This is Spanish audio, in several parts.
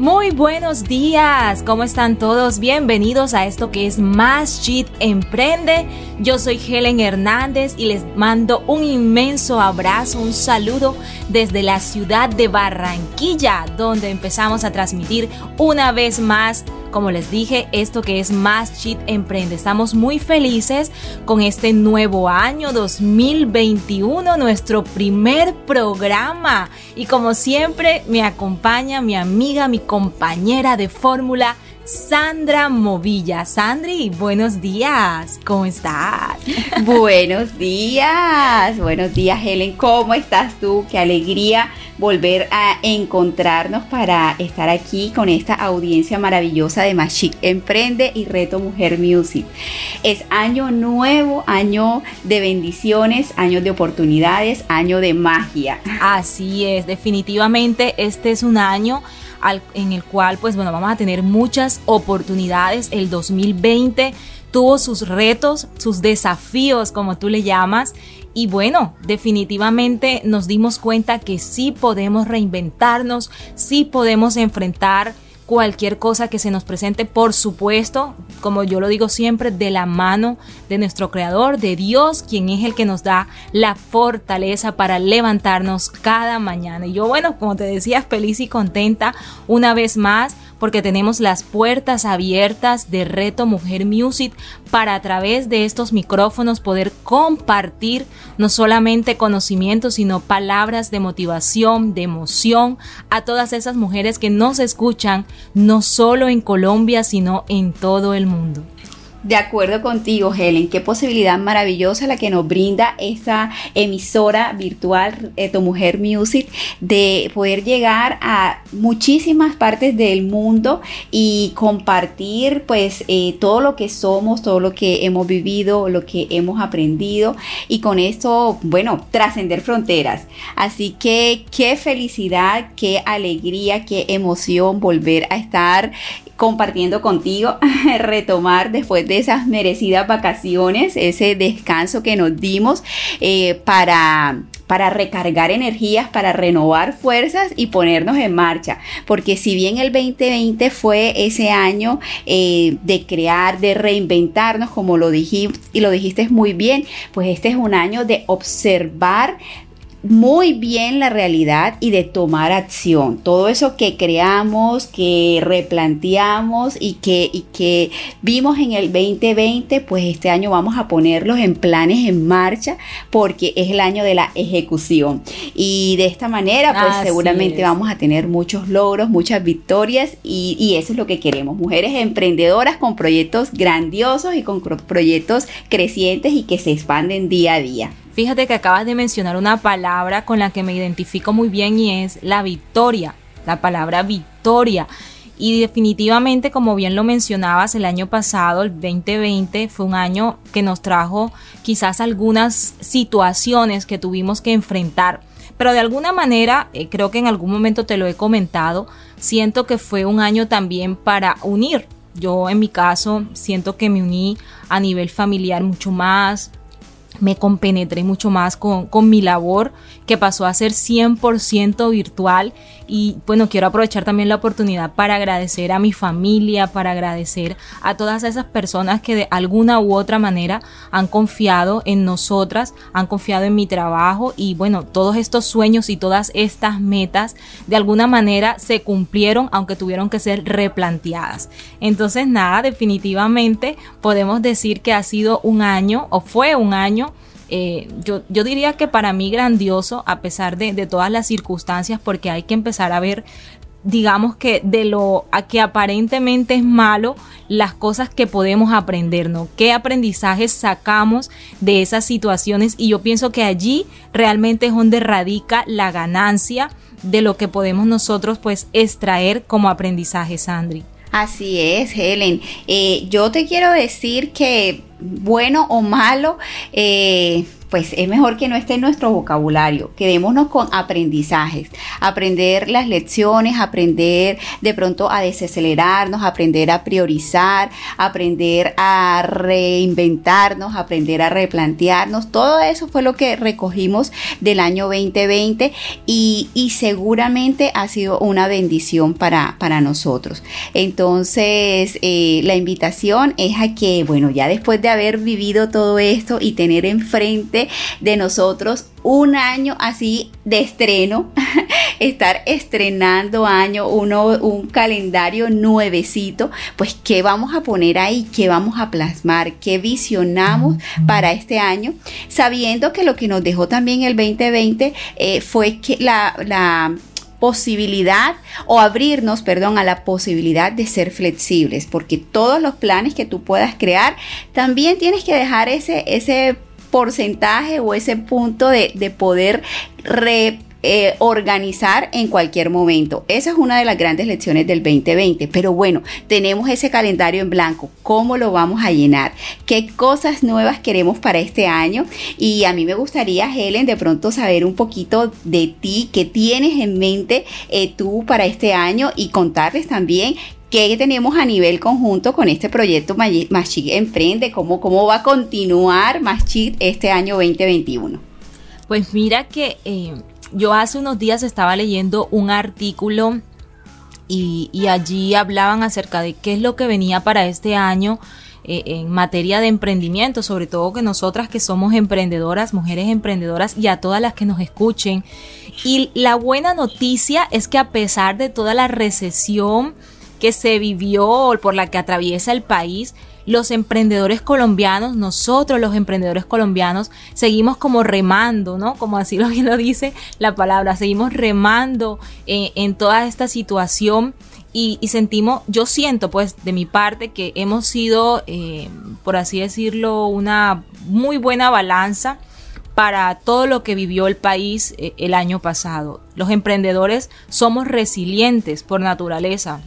Muy buenos días, ¿cómo están todos? Bienvenidos a esto que es Más Cheat Emprende. Yo soy Helen Hernández y les mando un inmenso abrazo, un saludo desde la ciudad de Barranquilla, donde empezamos a transmitir una vez más como les dije, esto que es Más Cheat Emprende. Estamos muy felices con este nuevo año 2021, nuestro primer programa. Y como siempre, me acompaña mi amiga, mi compañera de fórmula, Sandra Movilla. Sandri, buenos días, ¿cómo estás? Buenos días, buenos días Helen, ¿cómo estás tú? Qué alegría volver a encontrarnos para estar aquí con esta audiencia maravillosa de Machic Emprende y Reto Mujer Music. Es año nuevo, año de bendiciones, año de oportunidades, año de magia. Así es, definitivamente este es un año en el cual pues bueno, vamos a tener muchas oportunidades. El 2020 tuvo sus retos, sus desafíos, como tú le llamas. Y bueno, definitivamente nos dimos cuenta que sí podemos reinventarnos, sí podemos enfrentar cualquier cosa que se nos presente, por supuesto, como yo lo digo siempre, de la mano de nuestro Creador, de Dios, quien es el que nos da la fortaleza para levantarnos cada mañana. Y yo, bueno, como te decía, feliz y contenta una vez más porque tenemos las puertas abiertas de Reto Mujer Music para a través de estos micrófonos poder compartir no solamente conocimientos, sino palabras de motivación, de emoción a todas esas mujeres que nos escuchan no solo en Colombia, sino en todo el mundo. De acuerdo contigo, Helen, qué posibilidad maravillosa la que nos brinda esta emisora virtual Tu Mujer Music de poder llegar a muchísimas partes del mundo y compartir pues eh, todo lo que somos, todo lo que hemos vivido, lo que hemos aprendido y con esto, bueno, trascender fronteras. Así que qué felicidad, qué alegría, qué emoción volver a estar compartiendo contigo, retomar después de esas merecidas vacaciones, ese descanso que nos dimos eh, para para recargar energías, para renovar fuerzas y ponernos en marcha. Porque si bien el 2020 fue ese año eh, de crear, de reinventarnos, como lo dijiste y lo dijiste muy bien, pues este es un año de observar muy bien la realidad y de tomar acción. Todo eso que creamos, que replanteamos y que, y que vimos en el 2020, pues este año vamos a ponerlos en planes en marcha porque es el año de la ejecución. Y de esta manera, pues seguramente vamos a tener muchos logros, muchas victorias y, y eso es lo que queremos. Mujeres emprendedoras con proyectos grandiosos y con proyectos crecientes y que se expanden día a día. Fíjate que acabas de mencionar una palabra con la que me identifico muy bien y es la victoria, la palabra victoria. Y definitivamente, como bien lo mencionabas, el año pasado, el 2020, fue un año que nos trajo quizás algunas situaciones que tuvimos que enfrentar. Pero de alguna manera, eh, creo que en algún momento te lo he comentado, siento que fue un año también para unir. Yo en mi caso siento que me uní a nivel familiar mucho más, me compenetré mucho más con, mi labor que pasó a ser 100% virtual y bueno, quiero aprovechar también la oportunidad para agradecer a mi familia, para agradecer a todas esas personas que de alguna u otra manera han confiado en nosotras, han confiado en mi trabajo y bueno, todos estos sueños y todas estas metas de alguna manera se cumplieron aunque tuvieron que ser replanteadas. Entonces nada, definitivamente podemos decir que ha sido un año o fue un año eh, yo, yo, diría que para mí grandioso, a pesar de, de, todas las circunstancias, porque hay que empezar a ver, digamos que de lo a que aparentemente es malo, las cosas que podemos aprender, ¿no? ¿Qué aprendizajes sacamos de esas situaciones? Y yo pienso que allí realmente es donde radica la ganancia de lo que podemos nosotros pues extraer como aprendizaje, Sandri. Así es, Helen. Eh, yo te quiero decir que bueno o malo, eh, pues es mejor que no esté en nuestro vocabulario. Quedémonos con aprendizajes, aprender las lecciones, aprender de pronto a desacelerarnos, aprender a priorizar, aprender a reinventarnos, aprender a replantearnos. Todo eso fue lo que recogimos del año 2020 y, seguramente ha sido una bendición para, para nosotros. Entonces, eh, la invitación es a que, bueno, ya después de haber vivido todo esto y tener enfrente de nosotros un año así de estreno, estar estrenando año, uno, un calendario nuevecito, pues qué vamos a poner ahí, qué vamos a plasmar, qué visionamos para este año, sabiendo que lo que nos dejó también el 2020 eh, fue que la, la posibilidad o abrirnos, perdón, a la posibilidad de ser flexibles, porque todos los planes que tú puedas crear, también tienes que dejar ese, ese porcentaje o ese punto de, poder reorganizar eh, en cualquier momento. Esa es una de las grandes lecciones del 2020. Pero bueno, tenemos ese calendario en blanco. ¿Cómo lo vamos a llenar? ¿Qué cosas nuevas queremos para este año? Y a mí me gustaría, Helen, de pronto saber un poquito de ti, qué tienes en mente eh, tú para este año y contarles también ¿Qué tenemos a nivel conjunto con este proyecto Machit Emprende? ¿Cómo, ¿Cómo va a continuar Machit este año 2021? Pues mira que eh, yo hace unos días estaba leyendo un artículo y, allí hablaban acerca de qué es lo que venía para este año eh, en materia de emprendimiento, sobre todo que nosotras que somos emprendedoras, mujeres emprendedoras y a todas las que nos escuchen. Y la buena noticia es que a pesar de toda la recesión, que se vivió, por la que atraviesa el país, los emprendedores colombianos, nosotros los emprendedores colombianos, seguimos como remando, ¿no? Como así lo, lo dice la palabra, seguimos remando en, toda esta situación. Y, sentimos, yo siento pues de mi parte que hemos sido, eh, por así decirlo, una muy buena balanza para todo lo que vivió el país eh, el año pasado. Los emprendedores somos resilientes por naturaleza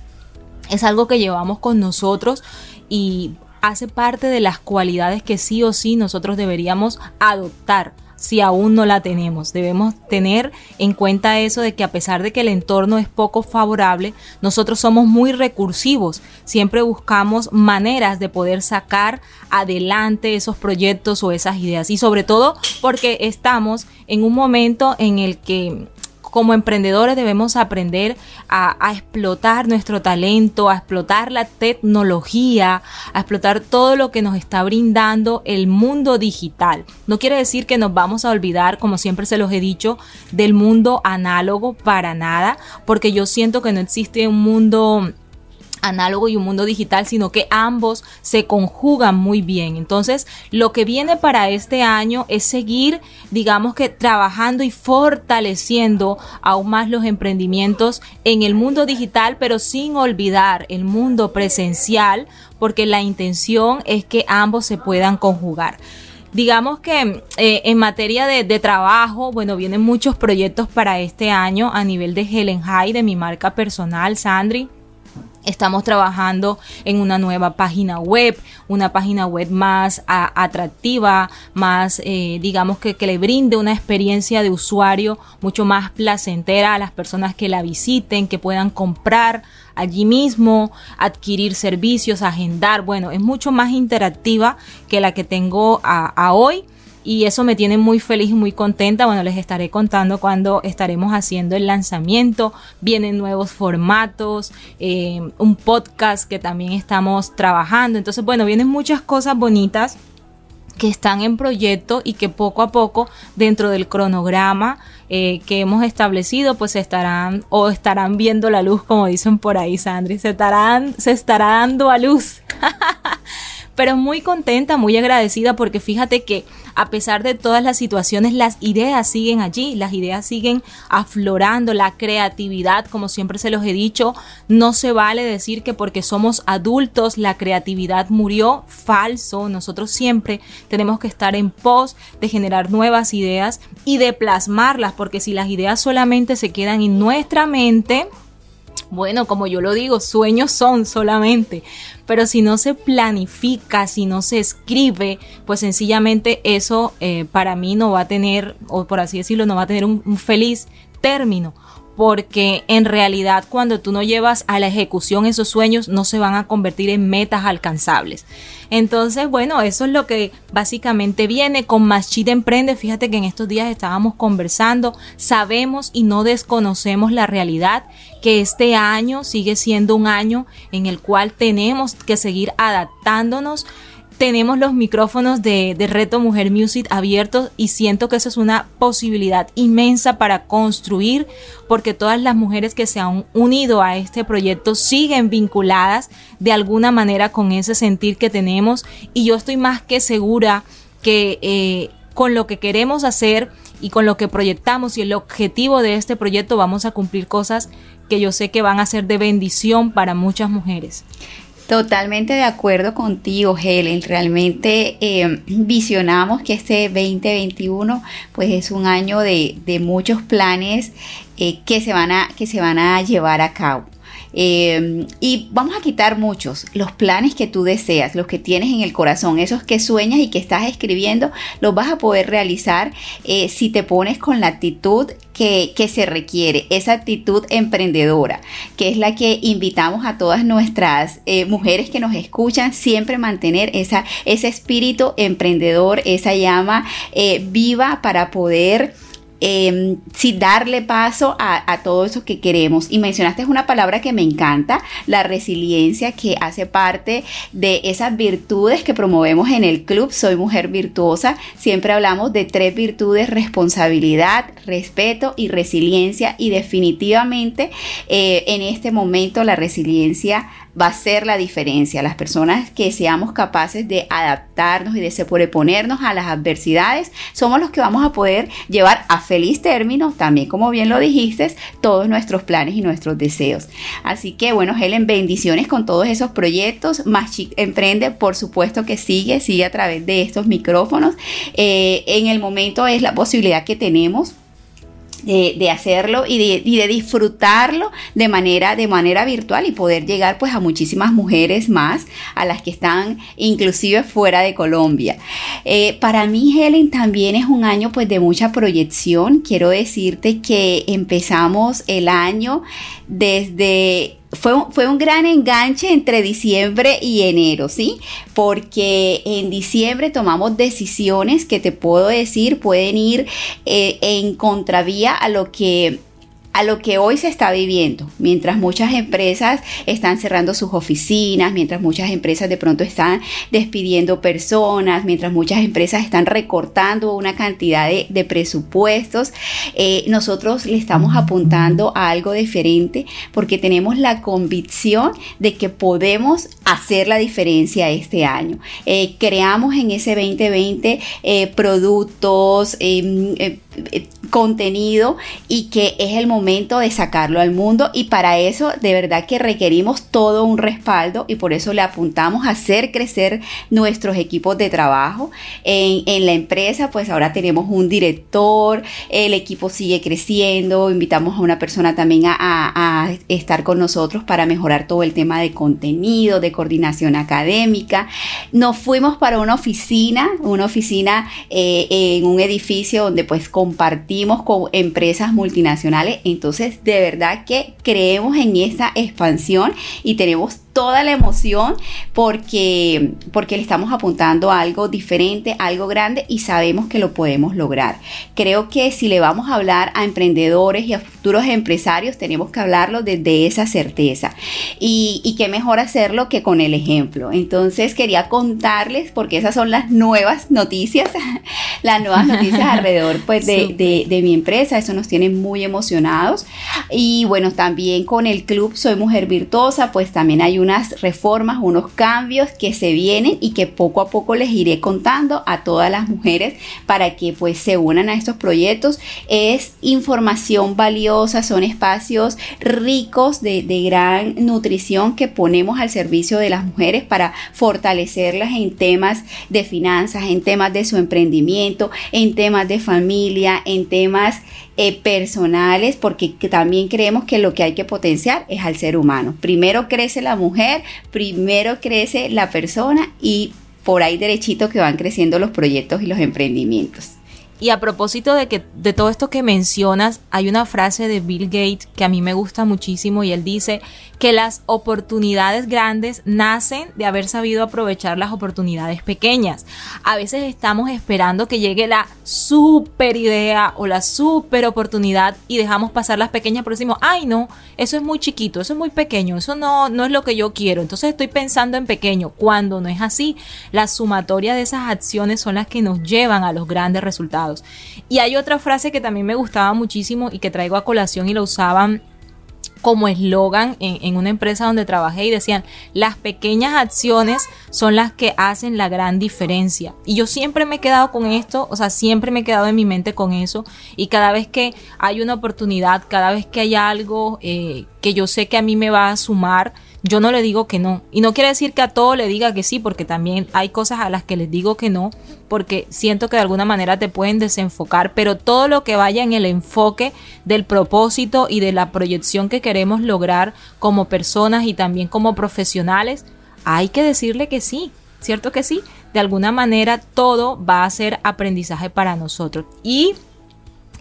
es algo que llevamos con nosotros y hace parte de las cualidades que sí o sí nosotros deberíamos adoptar si aún no la tenemos. Debemos tener en cuenta eso de que a pesar de que el entorno es poco favorable, nosotros somos muy recursivos. Siempre buscamos maneras de poder sacar adelante esos proyectos o esas ideas. Y sobre todo porque estamos en un momento en el que como emprendedores debemos aprender a, explotar nuestro talento, a explotar la tecnología, a explotar todo lo que nos está brindando el mundo digital. No quiere decir que nos vamos a olvidar, como siempre se los he dicho, del mundo análogo para nada, porque yo siento que no existe un mundo análogo y un mundo digital, sino que ambos se conjugan muy bien. Entonces, lo que viene para este año es seguir, digamos que trabajando y fortaleciendo aún más los emprendimientos en el mundo digital, pero sin olvidar el mundo presencial, porque la intención es que ambos se puedan conjugar. Digamos que eh, en materia de, de, trabajo, bueno, vienen muchos proyectos para este año a nivel de Helen High, de mi marca personal, Sandri. Estamos trabajando en una nueva página web, una página web más atractiva, más, eh, digamos que, que le brinde una experiencia de usuario mucho más placentera a las personas que la visiten, que puedan comprar allí mismo, adquirir servicios, agendar. Bueno, es mucho más interactiva que la que tengo a hoy y eso me tiene muy feliz y muy contenta. Bueno, les estaré contando cuando estaremos haciendo el lanzamiento. Vienen nuevos formatos, eh, un podcast que también estamos trabajando. Entonces, bueno, vienen muchas cosas bonitas que están en proyecto y que poco a poco dentro del cronograma eh, que hemos establecido pues estarán o estarán viendo la luz como dicen por ahí Sandri se estarán se estará dando a luz pero muy contenta muy agradecida porque fíjate que a pesar de todas las situaciones, las ideas siguen allí, las ideas siguen aflorando, la creatividad, como siempre se los he dicho, no se vale decir que porque somos adultos la creatividad murió, falso, nosotros siempre tenemos que estar en pos de generar nuevas ideas y de plasmarlas, porque si las ideas solamente se quedan en nuestra mente, Bueno, como yo lo digo, sueños son solamente, pero si no se planifica, si no se escribe, pues sencillamente eso eh, para mí no va a tener, o por así decirlo, no va a tener un feliz término porque en realidad cuando tú no llevas a la ejecución esos sueños no se van a convertir en metas alcanzables. Entonces, bueno, eso es lo que básicamente viene con Machita Emprende. Fíjate que en estos días estábamos conversando, sabemos y no desconocemos la realidad que este año sigue siendo un año en el cual tenemos que seguir adaptándonos tenemos los micrófonos de, Reto Mujer Music abiertos y siento que eso es una posibilidad inmensa para construir porque todas las mujeres que se han unido a este proyecto siguen vinculadas de alguna manera con ese sentir que tenemos y yo estoy más que segura que eh, con lo que queremos hacer y con lo que proyectamos y el objetivo de este proyecto vamos a cumplir cosas que yo sé que van a ser de bendición para muchas mujeres. Totalmente de acuerdo contigo, Helen. Realmente eh, visionamos que este 2021 pues es un año de, muchos planes eh, que, se van a, que se van a llevar a cabo. Em, y vamos a quitar muchos, los planes que tú deseas, los que tienes en el corazón, esos que sueñas y que estás escribiendo, los vas a poder realizar eh, si te pones con la actitud que, se requiere, esa actitud emprendedora, que es la que invitamos a todas nuestras eh, mujeres que nos escuchan, siempre mantener ese espíritu emprendedor, esa llama eh, viva para poder eh, darle paso a, todo eso que queremos. Y mencionaste una palabra que me encanta, la resiliencia, que hace parte de esas virtudes que promovemos en el club. Soy mujer virtuosa. Siempre hablamos de tres virtudes, responsabilidad, respeto y resiliencia. Y definitivamente eh, en este momento la resiliencia va a ser la diferencia. Las personas que seamos capaces de adaptarnos y de sobreponernos a las adversidades, somos los que vamos a poder llevar a feliz término, también como bien lo dijiste, todos nuestros planes y nuestros deseos. Así que bueno, Helen, bendiciones con todos esos proyectos. Más Emprende, por supuesto que sigue, sigue a través de estos micrófonos. Eh, en el momento es la posibilidad que tenemos de, hacerlo y de, disfrutarlo de manera, de manera virtual y poder llegar pues a muchísimas mujeres más, a las que están inclusive fuera de Colombia. Eh, para mí, Helen, también es un año pues de mucha proyección. Quiero decirte que empezamos el año desde fue, fue, un gran enganche entre diciembre y enero, ¿sí? Porque en diciembre tomamos decisiones que te puedo decir pueden ir eh, en contravía a lo que a lo que hoy se está viviendo, mientras muchas empresas están cerrando sus oficinas, mientras muchas empresas de pronto están despidiendo personas, mientras muchas empresas están recortando una cantidad de, presupuestos, eh, nosotros le estamos apuntando a algo diferente porque tenemos la convicción de que podemos hacer la diferencia este año. Eh, creamos en ese 2020 eh, productos, em, contenido y que es el momento de sacarlo al mundo y para eso de verdad que requerimos todo un respaldo y por eso le apuntamos a hacer crecer nuestros equipos de trabajo. En, la empresa pues ahora tenemos un director, el equipo sigue creciendo, invitamos a una persona también a, estar con nosotros para mejorar todo el tema de contenido, de coordinación académica. Nos fuimos para una oficina, una oficina eh, en un edificio donde pues compartimos con empresas multinacionales. Entonces, de verdad que creemos en esta expansión y tenemos toda la emoción porque, porque le estamos apuntando a algo diferente, algo grande y sabemos que lo podemos lograr. Creo que si le vamos a hablar a emprendedores y a futuros empresarios, tenemos que hablarlo desde esa certeza. Y, y qué mejor hacerlo que con el ejemplo. Entonces quería contarles, porque esas son las nuevas noticias, las nuevas noticias alrededor pues, de, de, de mi empresa. Eso nos tiene muy emocionados. Y bueno, también con el club Soy Mujer Virtuosa, pues también hay un unas reformas, unos cambios que se vienen y que poco a poco les iré contando a todas las mujeres para que pues se unan a estos proyectos. Es información valiosa, son espacios ricos de, de gran nutrición que ponemos al servicio de las mujeres para fortalecerlas en temas de finanzas, en temas de su emprendimiento, en temas de familia, en temas eh, personales, porque también creemos que lo que hay que potenciar es al ser humano. Primero crece la mujer, primero crece la persona y por ahí derechito que van creciendo los proyectos y los emprendimientos. Y a propósito de que de todo esto que mencionas, hay una frase de Bill Gates que a mí me gusta muchísimo y él dice que las oportunidades grandes nacen de haber sabido aprovechar las oportunidades pequeñas. A veces estamos esperando que llegue la super idea o la super oportunidad y dejamos pasar las pequeñas, pero decimos, ay no, eso es muy chiquito, eso es muy pequeño, eso no, no es lo que yo quiero. Entonces estoy pensando en pequeño, cuando no es así. La sumatoria de esas acciones son las que nos llevan a los grandes resultados. Y hay otra frase que también me gustaba muchísimo y que traigo a colación y la usaban como eslogan en, una empresa donde trabajé y decían, las pequeñas acciones son las que hacen la gran diferencia. Y yo siempre me he quedado con esto, o sea, siempre me he quedado en mi mente con eso. Y cada vez que hay una oportunidad, cada vez que hay algo eh, que yo sé que a mí me va a sumar, yo no le digo que no. Y no quiere decir que a todo le diga que sí, porque también hay cosas a las que les digo que no, porque siento que de alguna manera te pueden desenfocar, pero todo lo que vaya en el enfoque del propósito y de la proyección que queremos lograr como personas y también como profesionales, hay que decirle que sí, ¿cierto que sí? De alguna manera todo va a ser aprendizaje para nosotros. Y,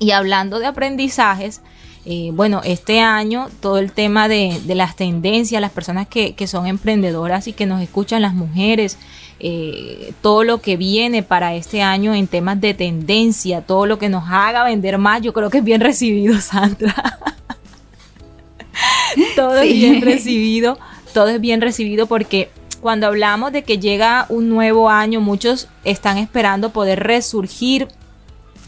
y hablando de aprendizajes, eh, bueno, este año todo el tema de, las tendencias, las personas que, son emprendedoras y que nos escuchan, las mujeres, eh, todo lo que viene para este año en temas de tendencia, todo lo que nos haga vender más, yo creo que es bien recibido, Sandra. todo es bien recibido, todo es bien recibido porque cuando hablamos de que llega un nuevo año, muchos están esperando poder resurgir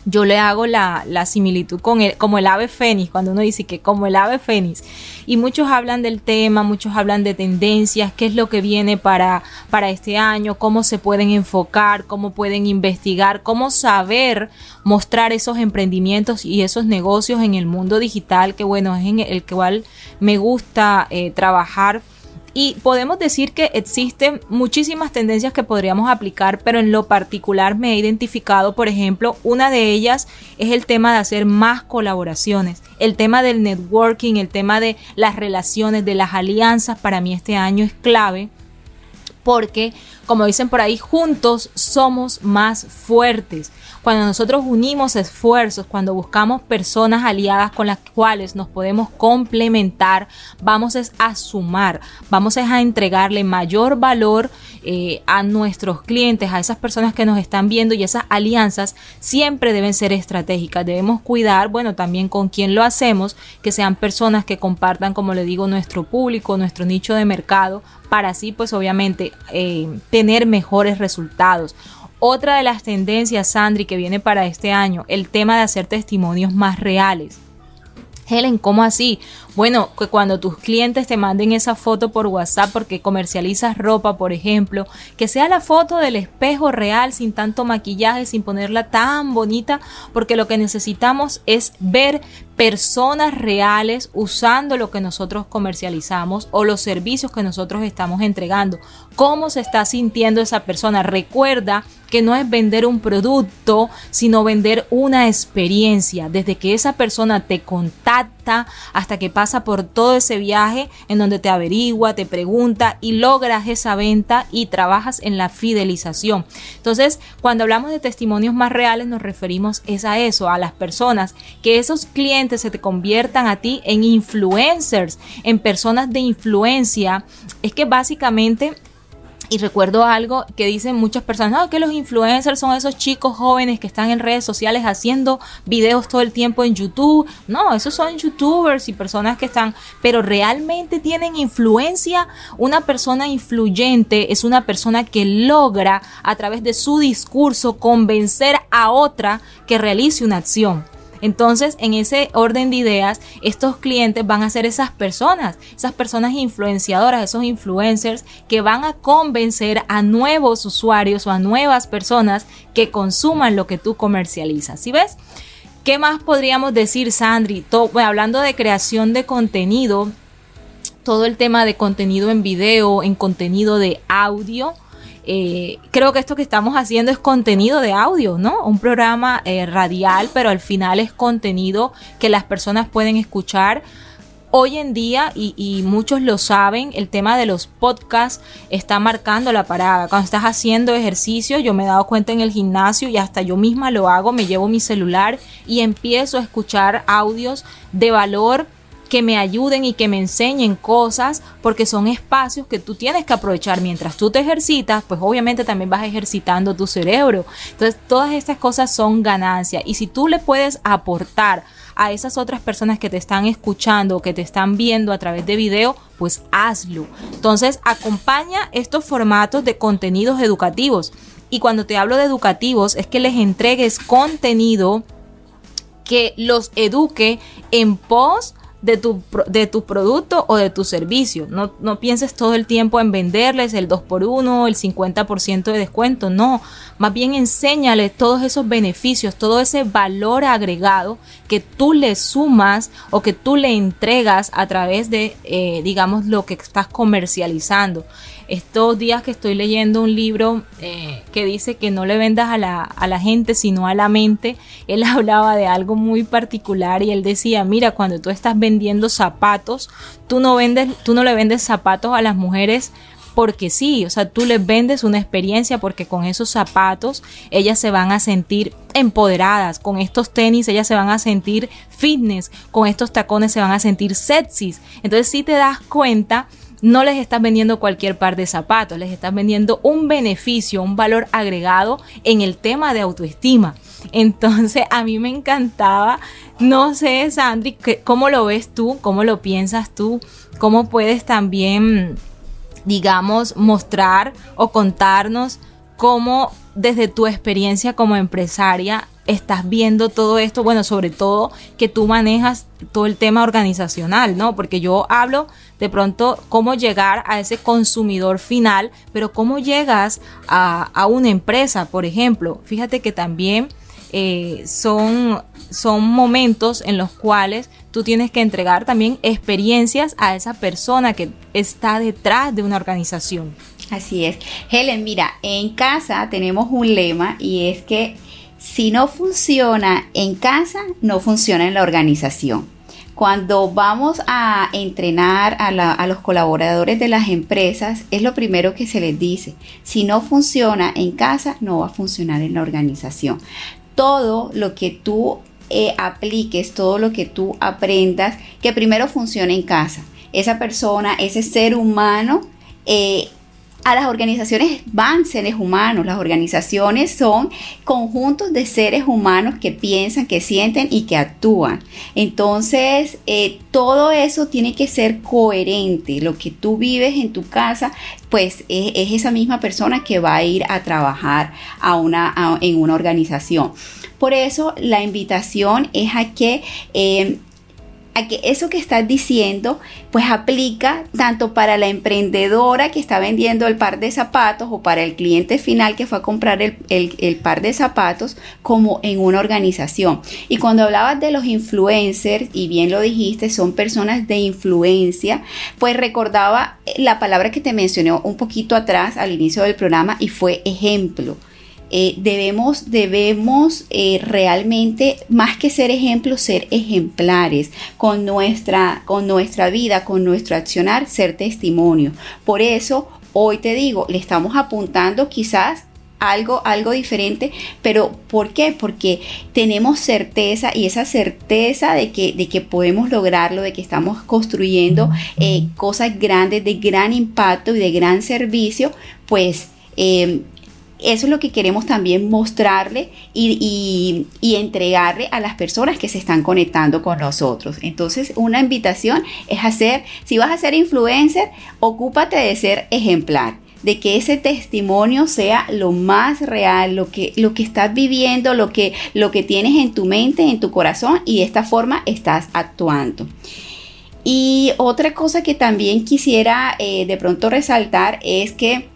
yo le hago la, similitud con el, como el ave fénix, cuando uno dice que como el ave fénix. Y muchos hablan del tema, muchos hablan de tendencias, qué es lo que viene para, para este año, cómo se pueden enfocar, cómo pueden investigar, cómo saber mostrar esos emprendimientos y esos negocios en el mundo digital, que bueno, es en el cual me gusta eh, trabajar y podemos decir que existen muchísimas tendencias que podríamos aplicar, pero en lo particular me he identificado, por ejemplo, una de ellas es el tema de hacer más colaboraciones, el tema del networking, el tema de las relaciones, de las alianzas, para mí este año es clave porque, como dicen por ahí, juntos somos más fuertes. Cuando nosotros unimos esfuerzos, cuando buscamos personas aliadas con las cuales nos podemos complementar, vamos a sumar, vamos a entregarle mayor valor eh, a nuestros clientes, a esas personas que nos están viendo y esas alianzas siempre deben ser estratégicas. Debemos cuidar, bueno, también con quién lo hacemos, que sean personas que compartan, como le digo, nuestro público, nuestro nicho de mercado, para así, pues obviamente, eh, tener mejores resultados. Otra de las tendencias, Sandri, que viene para este año, el tema de hacer testimonios más reales. Helen, ¿cómo así? Bueno, que cuando tus clientes te manden esa foto por WhatsApp porque comercializas ropa, por ejemplo, que sea la foto del espejo real sin tanto maquillaje, sin ponerla tan bonita, porque lo que necesitamos es ver personas reales usando lo que nosotros comercializamos o los servicios que nosotros estamos entregando. ¿Cómo se está sintiendo esa persona? Recuerda que no es vender un producto, sino vender una experiencia. Desde que esa persona te contacta hasta que pasa por todo ese viaje en donde te averigua, te pregunta y logras esa venta y trabajas en la fidelización. Entonces, cuando hablamos de testimonios más reales, nos referimos es a eso, a las personas, que esos clientes se te conviertan a ti en influencers, en personas de influencia. Es que básicamente y recuerdo algo que dicen muchas personas, que los influencers son esos chicos jóvenes que están en redes sociales haciendo videos todo el tiempo en YouTube. No, esos son youtubers y personas que están, pero realmente tienen influencia. Una persona influyente es una persona que logra a través de su discurso convencer a otra que realice una acción. Entonces, en ese orden de ideas, estos clientes van a ser esas personas, esas personas influenciadoras, esos influencers que van a convencer a nuevos usuarios o a nuevas personas que consuman lo que tú comercializas. ¿Sí ves? ¿Qué más podríamos decir, Sandri? hablando de creación de contenido, todo el tema de contenido en video, en contenido de audio, eh, creo que esto que estamos haciendo es contenido de audio, ¿no? Un programa eh, radial, pero al final es contenido que las personas pueden escuchar. Hoy en día, y, muchos lo saben, el tema de los podcasts está marcando la parada. Cuando estás haciendo ejercicio, yo me he dado cuenta en el gimnasio y hasta yo misma lo hago, me llevo mi celular y empiezo a escuchar audios de valor que me ayuden y que me enseñen cosas, porque son espacios que tú tienes que aprovechar mientras tú te ejercitas, pues obviamente también vas ejercitando tu cerebro. Entonces, todas estas cosas son ganancias y si tú le puedes aportar a esas otras personas que te están escuchando o que te están viendo a través de video, pues hazlo. Entonces, acompaña estos formatos de contenidos educativos. Y cuando te hablo de educativos, es que les entregues contenido que los eduque en pos de tu, de producto o de tu servicio. No, no pienses todo el tiempo en venderles el 2x1, el 50% de descuento. No, más bien enséñales todos esos beneficios, todo ese valor agregado que tú le sumas o que tú le entregas a través de, eh, digamos, lo que estás comercializando estos días que estoy leyendo un libro eh, que dice que no le vendas a la, a la gente sino a la mente, él hablaba de algo muy particular y él decía, mira, cuando tú estás vendiendo zapatos, tú no vendes, tú no le vendes zapatos a las mujeres porque sí, o sea, tú les vendes una experiencia porque con esos zapatos ellas se van a sentir empoderadas, con estos tenis ellas se van a sentir fitness, con estos tacones se van a sentir sexys. Entonces si te das cuenta no les estás vendiendo cualquier par de zapatos, les estás vendiendo un beneficio, un valor agregado en el tema de autoestima. Entonces a mí me encantaba, no sé, Sandri, ¿cómo lo ves tú? ¿Cómo lo piensas tú? ¿Cómo puedes también, digamos, mostrar o contarnos cómo desde tu experiencia como empresaria estás viendo todo esto? Bueno, sobre todo que tú manejas todo el tema organizacional, ¿no? Porque yo hablo de pronto cómo llegar a ese consumidor final, pero cómo llegas a, una empresa, por ejemplo. Fíjate que también eh, son, son momentos en los cuales tú tienes que entregar también experiencias a esa persona que está detrás de una organización. Así es. Helen, mira, en casa tenemos un lema y es que si no funciona en casa, no funciona en la organización. Cuando vamos a entrenar a, los colaboradores de las empresas, es lo primero que se les dice. Si no funciona en casa, no va a funcionar en la organización. Todo lo que tú eh, apliques, todo lo que tú aprendas, que primero funcione en casa. Esa persona, ese ser humano, eh, a las organizaciones van seres humanos. Las organizaciones son conjuntos de seres humanos que piensan, que sienten y que actúan. Entonces, eh, todo eso tiene que ser coherente. Lo que tú vives en tu casa, pues es, esa misma persona que va a ir a trabajar a una, en una organización. Por eso la invitación es a que eh, a que eso que estás diciendo pues aplica tanto para la emprendedora que está vendiendo el par de zapatos o para el cliente final que fue a comprar el, par de zapatos como en una organización. Y cuando hablabas de los influencers, y bien lo dijiste, son personas de influencia, pues recordaba la palabra que te mencioné un poquito atrás al inicio del programa y fue ejemplo. Eh, debemos, debemos eh, realmente, más que ser ejemplos, ser ejemplares con nuestra, con nuestra vida, con nuestro accionar, ser testimonio. Por eso, hoy te digo, le estamos apuntando quizás algo, algo diferente, pero ¿por qué? Porque tenemos certeza y esa certeza de que, de que podemos lograrlo, de que estamos construyendo eh, cosas grandes, de gran impacto y de gran servicio, pues eso es lo que queremos también mostrarle y, entregarle a las personas que se están conectando con nosotros. Entonces, una invitación es hacer, si vas a ser influencer, ocúpate de ser ejemplar de que ese testimonio sea lo más real, lo que, lo que estás viviendo, lo que, lo que tienes en tu mente, en tu corazón y de esta forma estás actuando. Y otra cosa que también quisiera eh, de pronto resaltar es que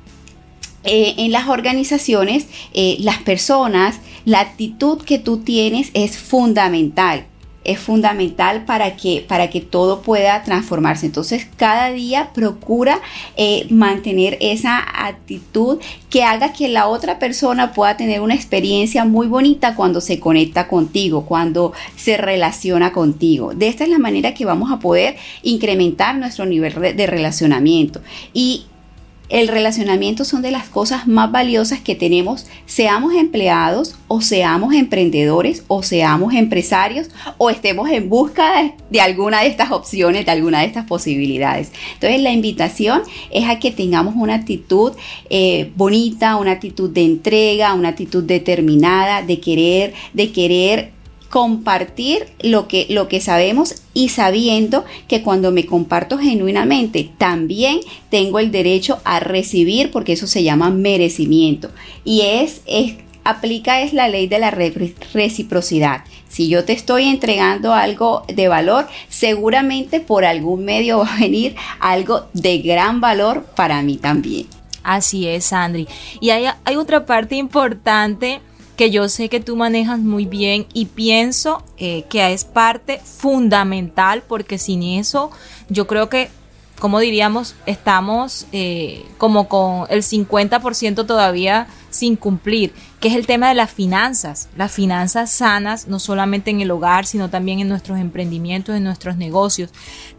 eh, en las organizaciones, eh, las personas, la actitud que tú tienes es fundamental. es fundamental para que, para que todo pueda transformarse. Entonces, cada día procura eh, mantener esa actitud que haga que la otra persona pueda tener una experiencia muy bonita cuando se conecta contigo, cuando se relaciona contigo. De esta es la manera que vamos a poder incrementar nuestro nivel de relacionamiento. Y el relacionamiento son de las cosas más valiosas que tenemos, seamos empleados o seamos emprendedores o seamos empresarios o estemos en busca de, alguna de estas opciones, de alguna de estas posibilidades. Entonces la invitación es a que tengamos una actitud eh, bonita, una actitud de entrega, una actitud determinada, de querer, de querer compartir lo que, lo que sabemos y sabiendo que cuando me comparto genuinamente también tengo el derecho a recibir porque eso se llama merecimiento y es, es aplica es la ley de la reciprocidad. Si yo te estoy entregando algo de valor, seguramente por algún medio va a venir algo de gran valor para mí también. Así es, Sandri. Y hay, hay otra parte importante que yo sé que tú manejas muy bien y pienso eh, que es parte fundamental porque sin eso yo creo que, como diríamos, estamos eh, como con el 50% todavía sin cumplir, que es el tema de las finanzas, las finanzas sanas, no solamente en el hogar, sino también en nuestros emprendimientos, en nuestros negocios.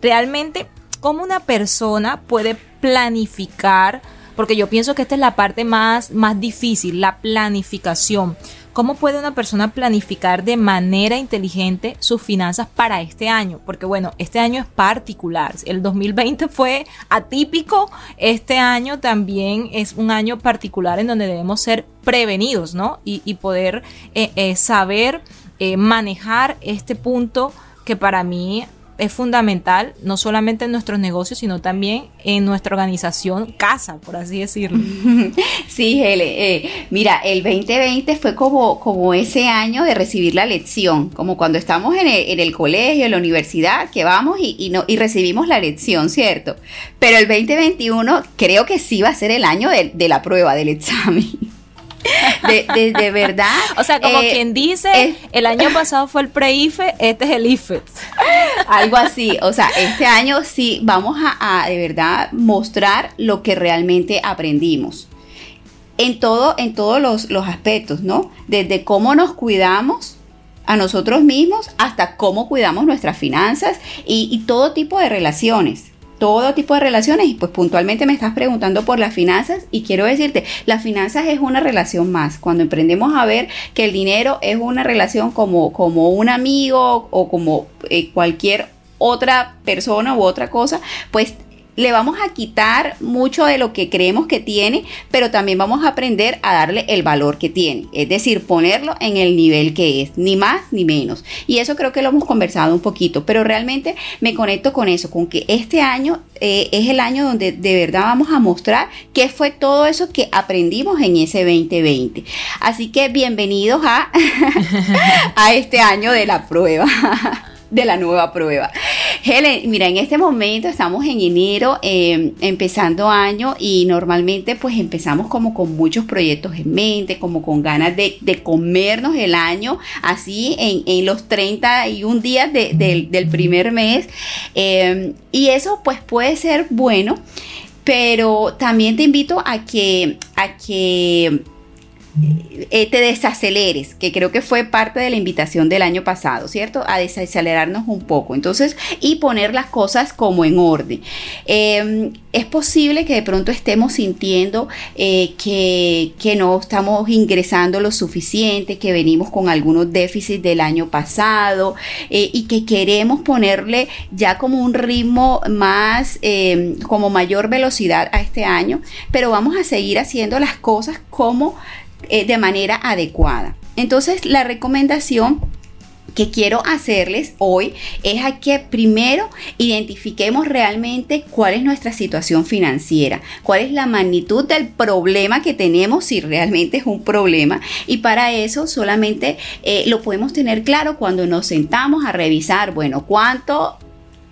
Realmente, ¿cómo una persona puede planificar? Porque yo pienso que esta es la parte más, más difícil, la planificación. ¿Cómo puede una persona planificar de manera inteligente sus finanzas para este año? Porque bueno, este año es particular. El 2020 fue atípico. Este año también es un año particular en donde debemos ser prevenidos, ¿no? Y, poder eh, eh, saber eh, manejar este punto que para mí es fundamental, no solamente en nuestros negocios, sino también en nuestra organización casa, por así decirlo. Sí, Hele, eh, mira, el 2020 fue como, como ese año de recibir la lección, como cuando estamos en el, colegio, en la universidad, que vamos y, no, y recibimos la lección, ¿cierto? Pero el 2021 creo que sí va a ser el año de, de la prueba, del examen. De, de, verdad. O sea, como eh, quien dice, el año pasado fue el pre-IFE, este es el IFE. Algo así. O sea, este año sí vamos a, de verdad mostrar lo que realmente aprendimos. En, todo, en todos los, los aspectos, ¿no? Desde cómo nos cuidamos a nosotros mismos hasta cómo cuidamos nuestras finanzas y, y todo tipo de relaciones todo tipo de relaciones y pues puntualmente me estás preguntando por las finanzas y quiero decirte, las finanzas es una relación más. Cuando emprendemos a ver que el dinero es una relación como, como un amigo o como eh, cualquier otra persona u otra cosa, pues le vamos a quitar mucho de lo que creemos que tiene, pero también vamos a aprender a darle el valor que tiene, es decir, ponerlo en el nivel que es, ni más ni menos. Y eso creo que lo hemos conversado un poquito, pero realmente me conecto con eso, con que este año eh, es el año donde de verdad vamos a mostrar qué fue todo eso que aprendimos en ese 2020. Así que bienvenidos a, a este año de la prueba. de la nueva prueba. Helen, mira, en este momento estamos en enero, em, empezando año y normalmente pues empezamos como con muchos proyectos en mente, como con ganas de, comernos el año, así en, los 31 días del primer mes. Em, y eso pues puede ser bueno, pero también te invito a que, a que eh, te desaceleres, que creo que fue parte de la invitación del año pasado, ¿cierto? A desacelerarnos un poco. Entonces, y poner las cosas como en orden. Em, es posible que de pronto estemos sintiendo eh, que, no estamos ingresando lo suficiente, que venimos con algunos déficits del año pasado eh, y que queremos ponerle ya como un ritmo más, em, como mayor velocidad a este año, pero vamos a seguir haciendo las cosas como eh, de manera adecuada. Entonces, la recomendación que quiero hacerles hoy es a que primero identifiquemos realmente cuál es nuestra situación financiera, cuál es la magnitud del problema que tenemos, si realmente es un problema. Y para eso solamente eh, lo podemos tener claro cuando nos sentamos a revisar, bueno, cuánto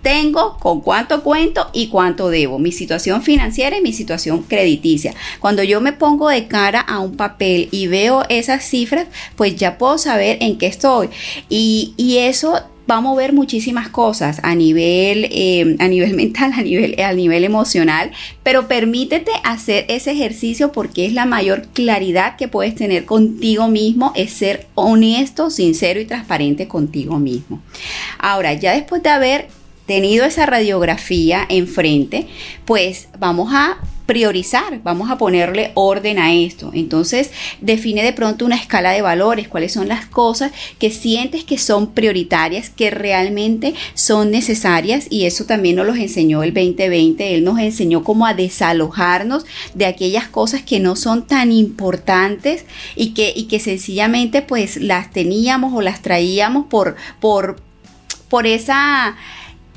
tengo, con cuánto cuento y cuánto debo, mi situación financiera y mi situación crediticia. Cuando yo me pongo de cara a un papel y veo esas cifras, pues ya puedo saber en qué estoy. Y, y eso va a mover muchísimas cosas a nivel, eh, a nivel mental, a nivel, a nivel emocional, pero permítete hacer ese ejercicio porque es la mayor claridad que puedes tener contigo mismo, es ser honesto, sincero y transparente contigo mismo. Ahora, ya después de haber tenido esa radiografía enfrente, pues vamos a priorizar, vamos a ponerle orden a esto. Entonces, define de pronto una escala de valores, cuáles son las cosas que sientes que son prioritarias, que realmente son necesarias y eso también nos los enseñó el 2020, él nos enseñó cómo a desalojarnos de aquellas cosas que no son tan importantes y que, y que sencillamente pues las teníamos o las traíamos por, por, por esa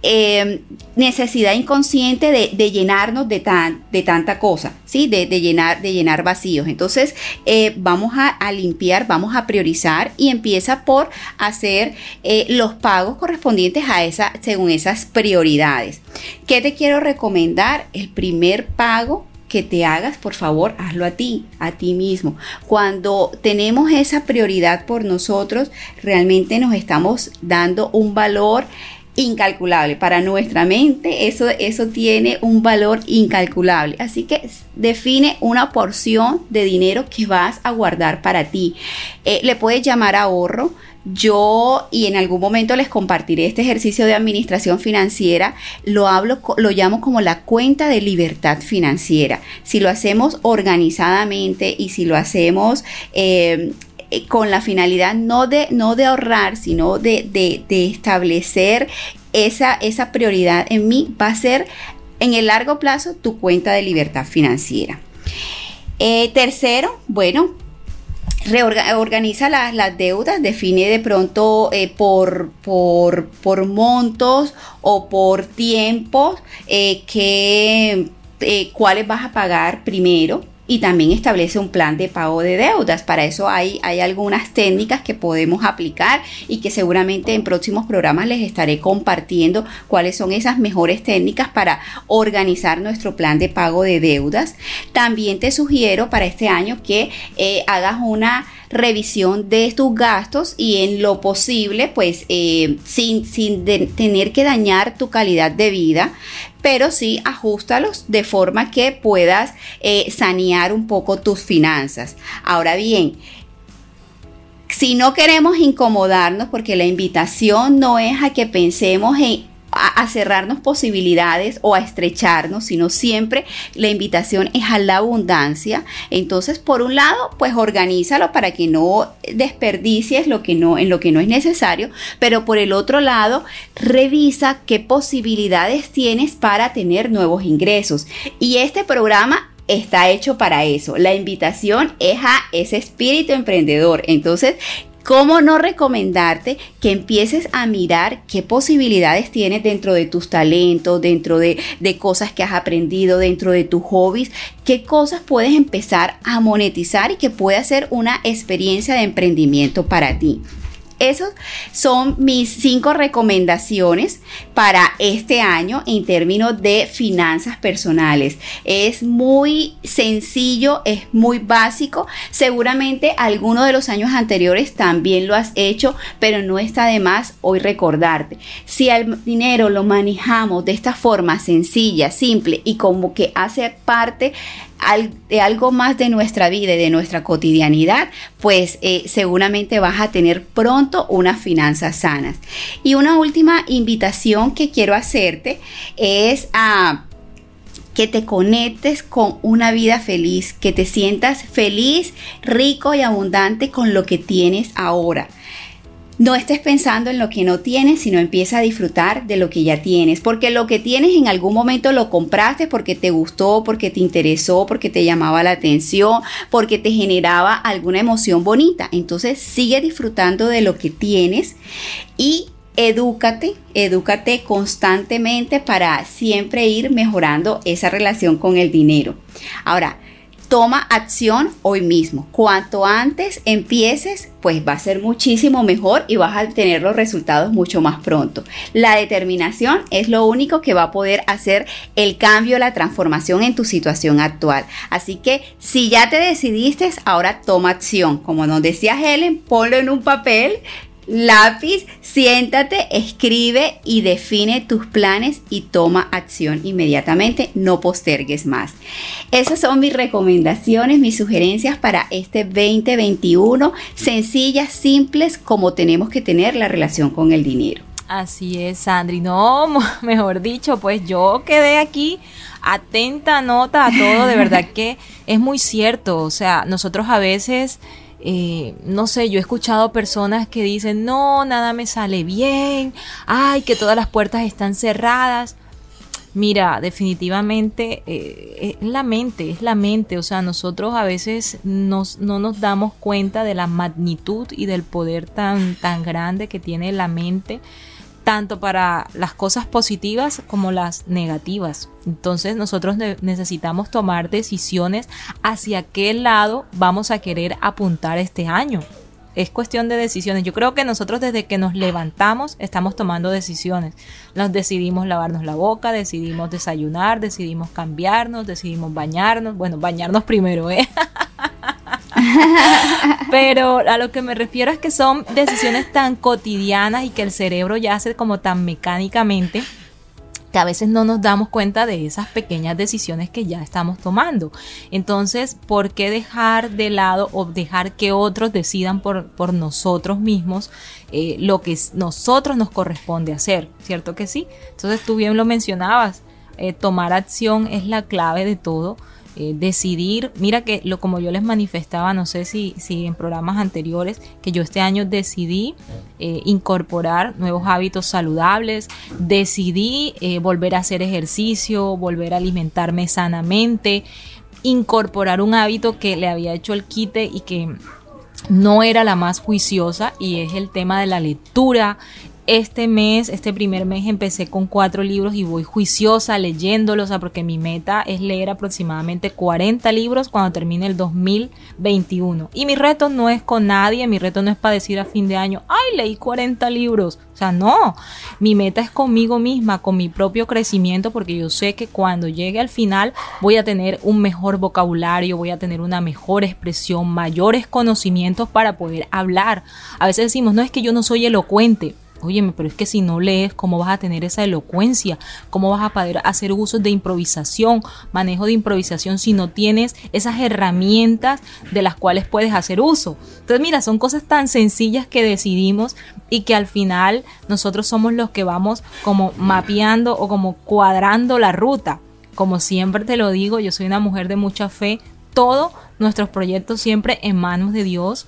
Em, necesidad inconsciente de, llenarnos de, tan, de tanta cosa, ¿sí? De, llenar, de llenar vacíos. Entonces, eh, vamos a, limpiar, vamos a priorizar y empieza por hacer eh, los pagos correspondientes a esa, según esas prioridades. ¿Qué te quiero recomendar? El primer pago que te hagas, por favor, hazlo a ti, a ti mismo. Cuando tenemos esa prioridad por nosotros, realmente nos estamos dando un valor incalculable. Para nuestra mente eso, eso tiene un valor incalculable. Así que define una porción de dinero que vas a guardar para ti. Eh, le puedes llamar ahorro. Yo, y en algún momento les compartiré este ejercicio de administración financiera, lo hablo, lo llamo como la cuenta de libertad financiera. Si lo hacemos organizadamente y si lo hacemos eh, eh, con la finalidad no de, no de ahorrar, sino de, establecer esa, esa prioridad en mí, va a ser en el largo plazo tu cuenta de libertad financiera. Eh, tercero, bueno, reorganiza las, deudas, define de pronto eh, por, por, montos o por tiempos que, cuáles vas a pagar primero y también establece un plan de pago de deudas. Para eso hay, hay algunas técnicas que podemos aplicar y que seguramente en próximos programas les estaré compartiendo cuáles son esas mejores técnicas para organizar nuestro plan de pago de deudas. También te sugiero para este año que eh, hagas una revisión de tus gastos y en lo posible, pues eh, sin, sin tener que dañar tu calidad de vida, pero sí ajustalos de forma que puedas eh, sanear un poco tus finanzas. Ahora bien, si no queremos incomodarnos, porque la invitación no es a que pensemos en a, cerrarnos posibilidades o a estrecharnos, sino siempre la invitación es a la abundancia. Entonces, por un lado, pues organízalo para que no desperdicies lo que no, en lo que no es necesario, pero por el otro lado, revisa qué posibilidades tienes para tener nuevos ingresos. Y este programa está hecho para eso. La invitación es a ese espíritu emprendedor. Entonces, ¿Cómo no recomendarte que empieces a mirar qué posibilidades tienes dentro de tus talentos, dentro de, cosas que has aprendido, dentro de tus hobbies? ¿Qué cosas puedes empezar a monetizar y que pueda ser una experiencia de emprendimiento para ti? Esas son mis cinco recomendaciones para este año en términos de finanzas personales. Es muy sencillo, es muy básico. Seguramente alguno de los años anteriores también lo has hecho, pero no está de más hoy recordarte. Si el dinero lo manejamos de esta forma sencilla, simple y como que hace parte de algo más de nuestra vida y de nuestra cotidianidad, pues eh, seguramente vas a tener pronto unas finanzas sanas. Y una última invitación que quiero hacerte es a que te conectes con una vida feliz, que te sientas feliz, rico y abundante con lo que tienes ahora. No estés pensando en lo que no tienes, sino empieza a disfrutar de lo que ya tienes, porque lo que tienes en algún momento lo compraste porque te gustó, porque te interesó, porque te llamaba la atención, porque te generaba alguna emoción bonita. Entonces sigue disfrutando de lo que tienes y edúcate, edúcate constantemente para siempre ir mejorando esa relación con el dinero. Ahora, toma acción hoy mismo. Cuanto antes empieces, pues va a ser muchísimo mejor y vas a tener los resultados mucho más pronto. La determinación es lo único que va a poder hacer el cambio, la transformación en tu situación actual. Así que si ya te decidiste, ahora toma acción. Como nos decía Helen, ponlo en un papel, lápiz, siéntate, escribe y define tus planes y toma acción inmediatamente, no postergues más. Esas son mis recomendaciones, mis sugerencias para este 2021, sencillas, simples, como tenemos que tener la relación con el dinero. Así es, Sandri. No, mejor dicho, pues yo quedé aquí atenta nota a todo, de verdad que es muy cierto, o sea, nosotros a veces eh, no sé, yo he escuchado personas que dicen, no, nada me sale bien, ay, que todas las puertas están cerradas. Mira, definitivamente eh, es la mente, es la mente, o sea, nosotros a veces nos, no nos damos cuenta de la magnitud y del poder tan, tan grande que tiene la mente tanto para las cosas positivas como las negativas. Entonces nosotros necesitamos tomar decisiones hacia qué lado vamos a querer apuntar este año. Es cuestión de decisiones. Yo creo que nosotros desde que nos levantamos estamos tomando decisiones. Nos decidimos lavarnos la boca, decidimos desayunar, decidimos cambiarnos, decidimos bañarnos. Bueno, bañarnos primero, ¿eh? Pero a lo que me refiero es que son decisiones tan cotidianas y que el cerebro ya hace como tan mecánicamente que a veces no nos damos cuenta de esas pequeñas decisiones que ya estamos tomando. Entonces, ¿por qué dejar de lado o dejar que otros decidan por, por nosotros mismos eh, lo que nosotros nos corresponde hacer? ¿Cierto que sí? Entonces, tú bien lo mencionabas, eh, tomar acción es la clave de todo. Eh, decidir, mira que lo como yo les manifestaba, no sé si, si en programas anteriores, que yo este año decidí eh, incorporar nuevos hábitos saludables, decidí eh, volver a hacer ejercicio, volver a alimentarme sanamente, incorporar un hábito que le había hecho el quite y que no era la más juiciosa y es el tema de la lectura, este mes, este primer mes, empecé con cuatro libros y voy juiciosa leyéndolos, porque mi meta es leer aproximadamente 40 libros cuando termine el 2021. Y mi reto no es con nadie, mi reto no es para decir a fin de año, ay, leí 40 libros. O sea, no, mi meta es conmigo misma, con mi propio crecimiento, porque yo sé que cuando llegue al final voy a tener un mejor vocabulario, voy a tener una mejor expresión, mayores conocimientos para poder hablar. A veces decimos, no es que yo no soy elocuente. Óyeme, pero es que si no lees, ¿cómo vas a tener esa elocuencia? ¿Cómo vas a poder hacer uso de improvisación, manejo de improvisación si no tienes esas herramientas de las cuales puedes hacer uso? Entonces, mira, son cosas tan sencillas que decidimos y que al final nosotros somos los que vamos como mapeando o como cuadrando la ruta. Como siempre te lo digo, yo soy una mujer de mucha fe. Todos nuestros proyectos siempre en manos de Dios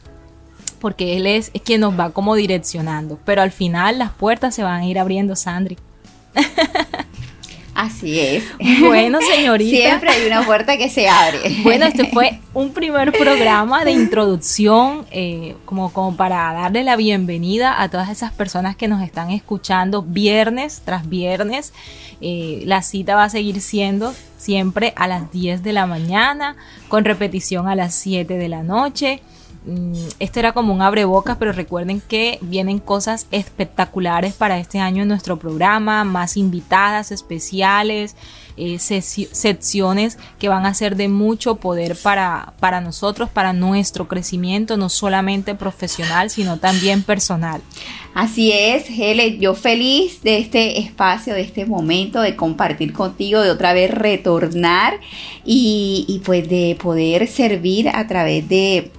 porque Él es, quien nos va como direccionando. Pero al final las puertas se van a ir abriendo, Sandri. Así es. Bueno, señorita. Siempre hay una puerta que se abre. Bueno, este fue un primer programa de introducción, eh, como, como para darle la bienvenida a todas esas personas que nos están escuchando viernes tras viernes. Eh, la cita va a seguir siendo siempre a las 10 de la mañana, con repetición a las 7 de la noche. Mm, esto era como un abrebocas, pero recuerden que vienen cosas espectaculares para este año en nuestro programa, más invitadas especiales, eh, secciones que van a ser de mucho poder para, para nosotros, para nuestro crecimiento, no solamente profesional, sino también personal. Así es, Hele, yo feliz de este espacio, de este momento, de compartir contigo, de otra vez retornar y, y pues de poder servir a través de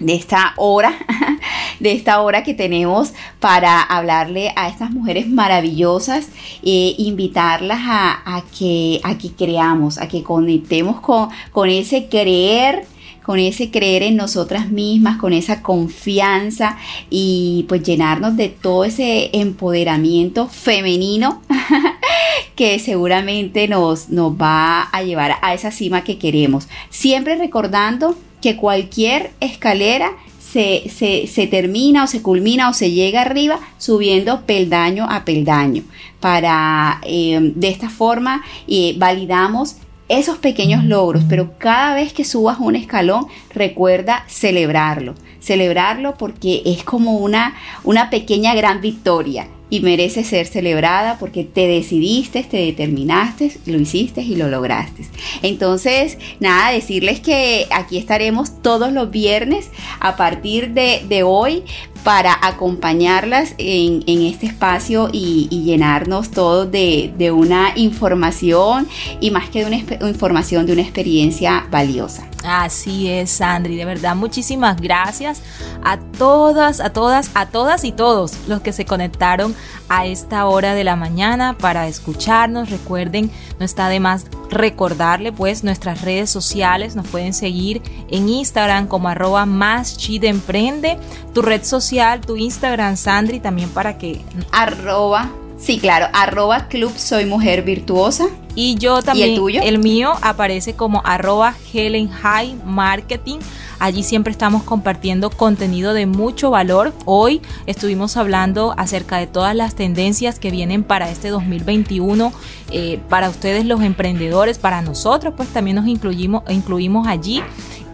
de esta hora, de esta hora que tenemos para hablarle a estas mujeres maravillosas, e invitarlas a, que, a que creamos, a que conectemos con, con ese creer con ese creer en nosotras mismas, con esa confianza y pues llenarnos de todo ese empoderamiento femenino que seguramente nos, nos va a llevar a esa cima que queremos. Siempre recordando que cualquier escalera se, termina o se culmina o se llega arriba subiendo peldaño a peldaño. Para eh, de esta forma eh, validamos esos pequeños logros, pero cada vez que subas un escalón, recuerda celebrarlo. Celebrarlo porque es como una, una pequeña gran victoria y merece ser celebrada porque te decidiste, te determinaste, lo hiciste y lo lograste. Entonces, nada, decirles que aquí estaremos todos los viernes a partir de, de hoy para acompañarlas en, este espacio y, llenarnos todos de, una información y más que de una información, de una experiencia valiosa. Así es, Sandri, de verdad, muchísimas gracias a todas, a todas, a todas y todos los que se conectaron a esta hora de la mañana para escucharnos. Recuerden, no está de más recordarle pues nuestras redes sociales, nos pueden seguir en Instagram como arroba más emprende, tu red social, tu Instagram, Sandri, también para que... Arroba Sí, claro, arroba club soy mujer virtuosa. Y yo también, el, tuyo? el mío aparece como arroba Helen High Marketing. Allí siempre estamos compartiendo contenido de mucho valor. Hoy estuvimos hablando acerca de todas las tendencias que vienen para este 2021, eh, para ustedes los emprendedores, para nosotros, pues también nos incluimos, incluimos allí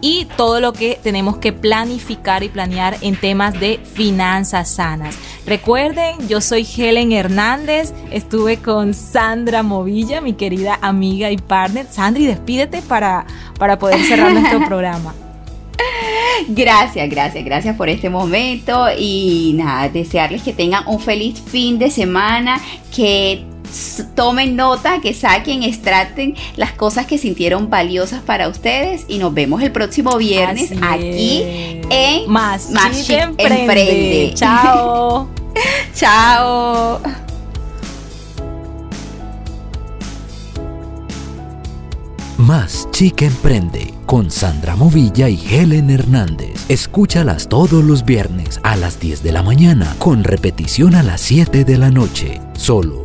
y todo lo que tenemos que planificar y planear en temas de finanzas sanas. Recuerden, yo soy Helen Hernández, estuve con Sandra Movilla, mi querida amiga y partner. Sandri, despídete para, para poder cerrar nuestro programa. Gracias, gracias, gracias por este momento y nada, desearles que tengan un feliz fin de semana, que tomen nota, que saquen, extracten las cosas que sintieron valiosas para ustedes y nos vemos el próximo viernes aquí en Más, Más Emprende. Chao. Chao. Más Chica Emprende con Sandra Movilla y Helen Hernández. Escúchalas todos los viernes a las 10 de la mañana con repetición a las 7 de la noche. Solo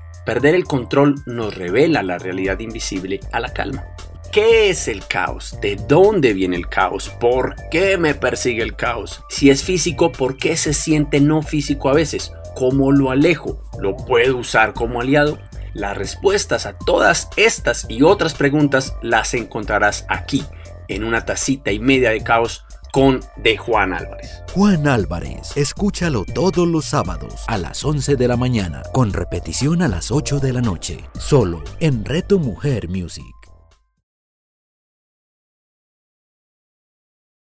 Perder el control nos revela la realidad invisible a la calma. ¿Qué es el caos? ¿De dónde viene el caos? ¿Por qué me persigue el caos? Si es físico, ¿por qué se siente no físico a veces? ¿Cómo lo alejo? ¿Lo puedo usar como aliado? Las respuestas a todas estas y otras preguntas las encontrarás aquí, en una tacita y media de caos con de Juan Álvarez. Juan Álvarez, escúchalo todos los sábados a las 11 de la mañana, con repetición a las 8 de la noche, solo en Reto Mujer Music.